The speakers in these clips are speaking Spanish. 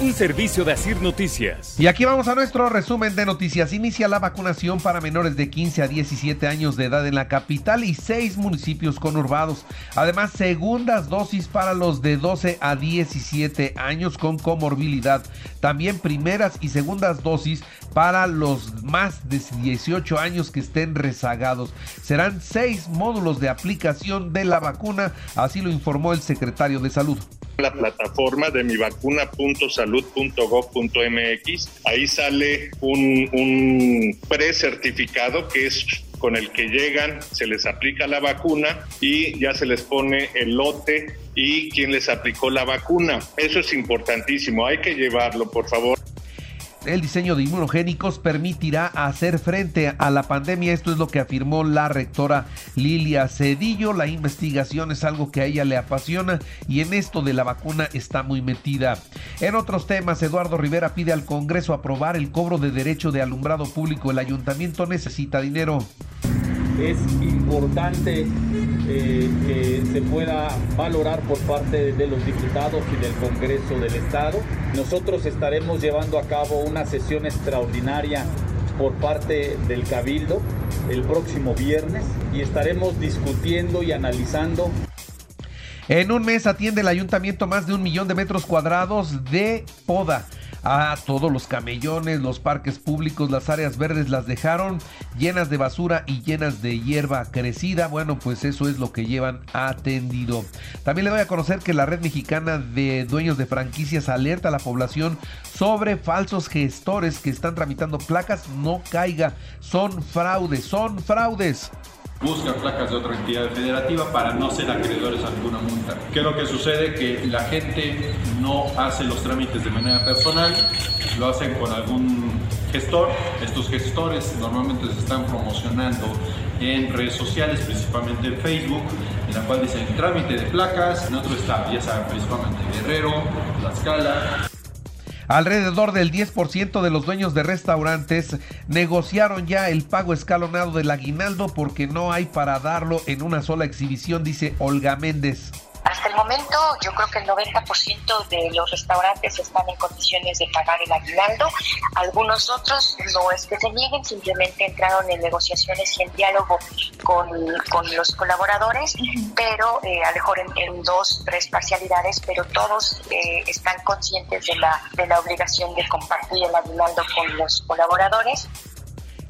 Un servicio de Asir Noticias. Y aquí vamos a nuestro resumen de noticias. Inicia la vacunación para menores de 15 a 17 años de edad en la capital y seis municipios conurbados. Además, segundas dosis para los de 12 a 17 años con comorbilidad. También primeras y segundas dosis para los más de 18 años que estén rezagados. Serán seis módulos de aplicación de la vacuna, así lo informó el secretario de Salud la plataforma de mivacuna.salud.gov.mx. Ahí sale un, un precertificado que es con el que llegan, se les aplica la vacuna y ya se les pone el lote y quién les aplicó la vacuna. Eso es importantísimo, hay que llevarlo, por favor el diseño de inmunogénicos permitirá hacer frente a la pandemia. Esto es lo que afirmó la rectora Lilia Cedillo. La investigación es algo que a ella le apasiona y en esto de la vacuna está muy metida. En otros temas, Eduardo Rivera pide al Congreso aprobar el cobro de derecho de alumbrado público. El ayuntamiento necesita dinero es importante eh, que se pueda valorar por parte de los diputados y del Congreso del Estado. Nosotros estaremos llevando a cabo una sesión extraordinaria por parte del Cabildo el próximo viernes y estaremos discutiendo y analizando en un mes atiende el ayuntamiento más de un millón de metros cuadrados de poda a todos los camellones, los parques públicos, las áreas verdes las dejaron llenas de basura y llenas de hierba crecida. Bueno, pues eso es lo que llevan atendido. También le doy a conocer que la red mexicana de dueños de franquicias alerta a la población sobre falsos gestores que están tramitando placas. No caiga, son fraudes, son fraudes buscan placas de otra entidad federativa para no ser acreedores a alguna multa. ¿Qué es lo que sucede? Que la gente no hace los trámites de manera personal, lo hacen con algún gestor. Estos gestores normalmente se están promocionando en redes sociales, principalmente en Facebook, en la cual dicen trámite de placas, en otro estado, ya saben, principalmente Guerrero, La Escala. Alrededor del 10% de los dueños de restaurantes negociaron ya el pago escalonado del aguinaldo porque no hay para darlo en una sola exhibición, dice Olga Méndez. Hasta el momento yo creo que el 90% de los restaurantes están en condiciones de pagar el aguinaldo. Algunos otros no es que se nieguen, simplemente entraron en negociaciones y en diálogo con, los colaboradores, pero eh, a lo mejor en, dos, tres parcialidades, pero todos eh, están conscientes de la, de la obligación de compartir el aguinaldo con los colaboradores.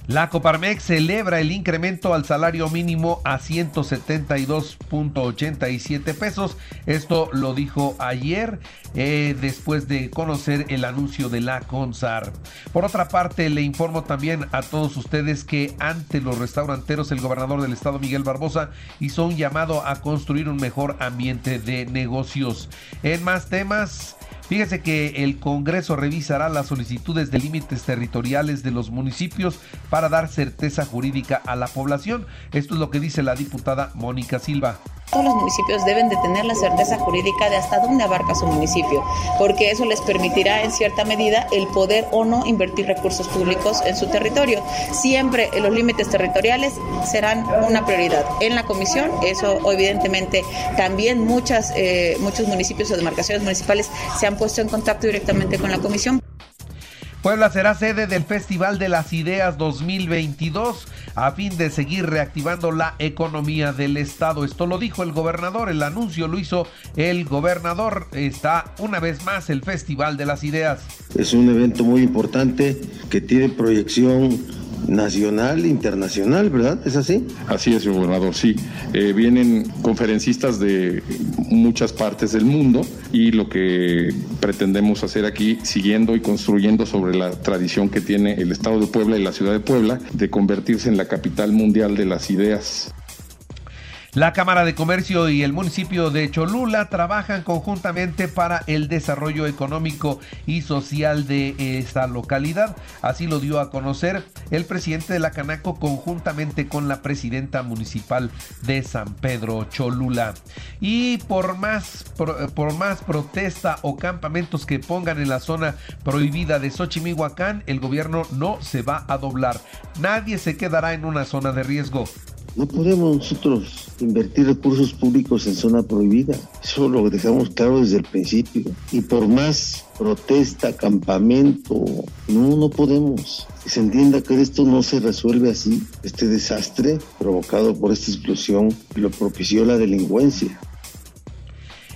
La Coparmex celebra el incremento al salario mínimo a 172.87 pesos. Esto lo dijo ayer eh, después de conocer el anuncio de la CONSAR. Por otra parte, le informo también a todos ustedes que ante los restauranteros el gobernador del estado Miguel Barbosa hizo un llamado a construir un mejor ambiente de negocios. En más temas... Fíjese que el Congreso revisará las solicitudes de límites territoriales de los municipios para dar certeza jurídica a la población. Esto es lo que dice la diputada Mónica Silva. Todos los municipios deben de tener la certeza jurídica de hasta dónde abarca su municipio, porque eso les permitirá en cierta medida el poder o no invertir recursos públicos en su territorio. Siempre los límites territoriales serán una prioridad. En la comisión, eso evidentemente también muchas, eh, muchos municipios o demarcaciones municipales se han puesto en contacto directamente con la comisión. Puebla será sede del Festival de las Ideas 2022 a fin de seguir reactivando la economía del estado. Esto lo dijo el gobernador, el anuncio lo hizo el gobernador. Está una vez más el Festival de las Ideas. Es un evento muy importante que tiene proyección nacional, internacional, ¿verdad? ¿Es así? Así es, gobernador, sí. Eh, vienen conferencistas de muchas partes del mundo y lo que pretendemos hacer aquí, siguiendo y construyendo sobre la tradición que tiene el Estado de Puebla y la ciudad de Puebla, de convertirse en la capital mundial de las ideas. La Cámara de Comercio y el municipio de Cholula trabajan conjuntamente para el desarrollo económico y social de esta localidad. Así lo dio a conocer el presidente de la Canaco conjuntamente con la presidenta municipal de San Pedro Cholula. Y por más, por, más protesta o campamentos que pongan en la zona prohibida de Xochimilhuacán, el gobierno no se va a doblar. Nadie se quedará en una zona de riesgo. No podemos nosotros invertir recursos públicos en zona prohibida. Eso lo dejamos claro desde el principio. Y por más protesta, campamento, no, no podemos. Se entienda que esto no se resuelve así. Este desastre provocado por esta explosión lo propició la delincuencia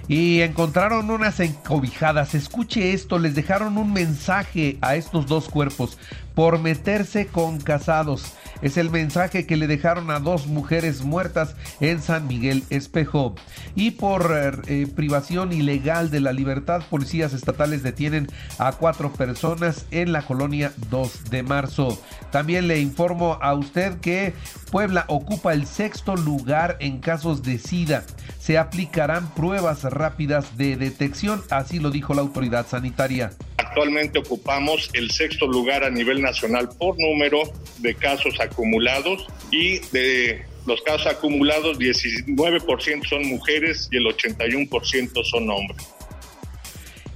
y encontraron unas encobijadas. Escuche esto, les dejaron un mensaje a estos dos cuerpos por meterse con casados. Es el mensaje que le dejaron a dos mujeres muertas en San Miguel Espejo. Y por eh, privación ilegal de la libertad, policías estatales detienen a cuatro personas en la colonia 2 de marzo. También le informo a usted que Puebla ocupa el sexto lugar en casos de SIDA. Se aplicarán pruebas rápidas de detección, así lo dijo la autoridad sanitaria. Actualmente ocupamos el sexto lugar a nivel nacional por número de casos acumulados y de los casos acumulados 19% son mujeres y el 81% son hombres.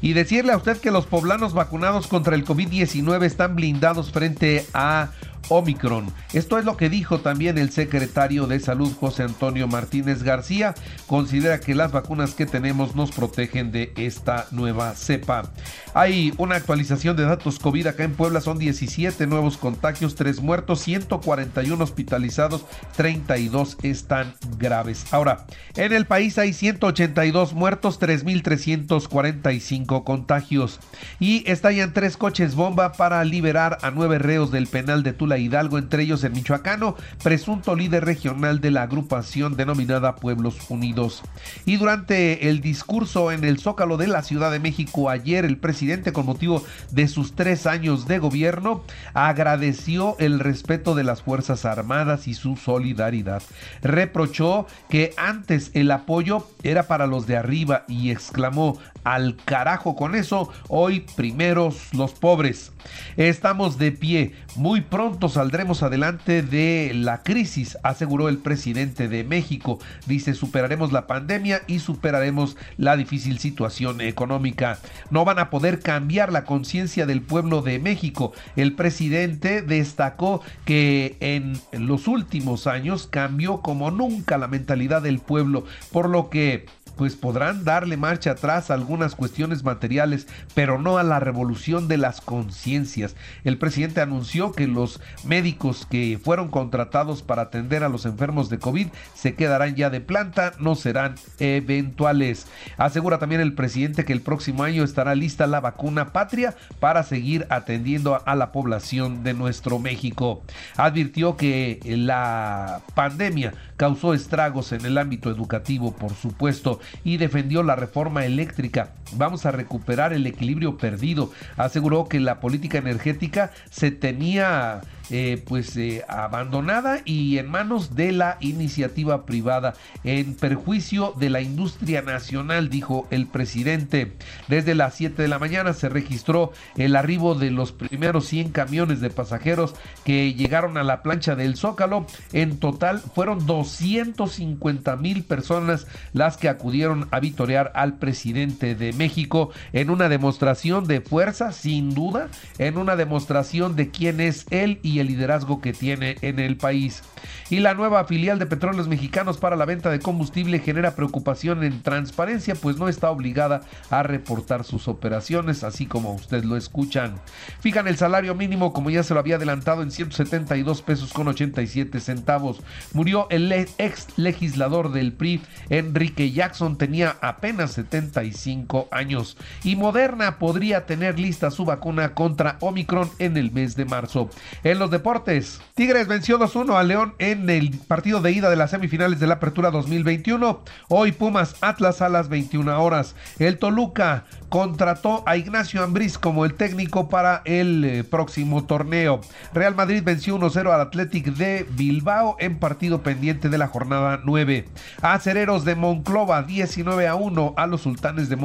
Y decirle a usted que los poblanos vacunados contra el COVID-19 están blindados frente a Omicron. Esto es lo que dijo también el secretario de Salud José Antonio Martínez García. Considera que las vacunas que tenemos nos protegen de esta nueva cepa. Hay una actualización de datos COVID acá en Puebla. Son 17 nuevos contagios, 3 muertos, 141 hospitalizados, 32 están graves. Ahora, en el país hay 182 muertos, 3.345 contagios. Y estallan tres coches bomba para liberar a nueve reos del penal de Tula Hidalgo, entre ellos el michoacano, presunto líder regional de la agrupación denominada Pueblos Unidos. Y durante el discurso en el Zócalo de la Ciudad de México ayer, el presidente, con motivo de sus tres años de gobierno, agradeció el respeto de las Fuerzas Armadas y su solidaridad. Reprochó que antes el apoyo era para los de arriba y exclamó, al carajo con eso, hoy primeros los pobres. Estamos de pie, muy pronto saldremos adelante de la crisis, aseguró el presidente de México. Dice, superaremos la pandemia y superaremos la difícil situación económica. No van a poder cambiar la conciencia del pueblo de México. El presidente destacó que en los últimos años cambió como nunca la mentalidad del pueblo, por lo que pues podrán darle marcha atrás a algunas cuestiones materiales, pero no a la revolución de las conciencias. El presidente anunció que los médicos que fueron contratados para atender a los enfermos de COVID se quedarán ya de planta, no serán eventuales. Asegura también el presidente que el próximo año estará lista la vacuna patria para seguir atendiendo a la población de nuestro México. Advirtió que la pandemia causó estragos en el ámbito educativo, por supuesto, y defendió la reforma eléctrica. Vamos a recuperar el equilibrio perdido. Aseguró que la política energética se tenía eh, pues eh, abandonada y en manos de la iniciativa privada en perjuicio de la industria nacional dijo el presidente desde las 7 de la mañana se registró el arribo de los primeros 100 camiones de pasajeros que llegaron a la plancha del Zócalo en total fueron 250 mil personas las que acudieron a vitorear al presidente de México en una demostración de fuerza sin duda en una demostración de quién es él y el liderazgo que tiene en el país. Y la nueva filial de Petróleos Mexicanos para la venta de combustible genera preocupación en transparencia, pues no está obligada a reportar sus operaciones, así como usted lo escuchan. Fijan el salario mínimo, como ya se lo había adelantado, en 172 pesos con 87 centavos. Murió el ex legislador del PRI, Enrique Jackson, tenía apenas 75 años. Y Moderna podría tener lista su vacuna contra Omicron en el mes de marzo. En los deportes, Tigres venció 2-1 a León en el partido de ida de las semifinales de la Apertura 2021. Hoy Pumas Atlas a las 21 horas. El Toluca contrató a Ignacio Ambriz como el técnico para el eh, próximo torneo. Real Madrid venció 1-0 al Athletic de Bilbao en partido pendiente de la jornada 9. Acereros de Monclova 19 a 1 a los Sultanes de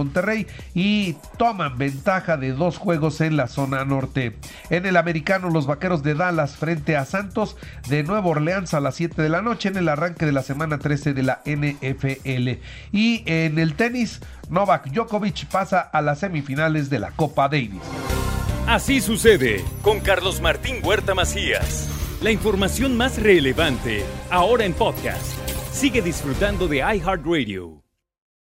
Y toman ventaja de dos juegos en la zona norte. En el americano los Vaqueros de Dallas frente a Santos de Nueva Orleans a las 7 de la noche en el arranque de la semana 13 de la NFL. Y en el tenis Novak Djokovic pasa a las semifinales de la Copa Davis. Así sucede con Carlos Martín Huerta Macías. La información más relevante ahora en podcast. Sigue disfrutando de iHeartRadio.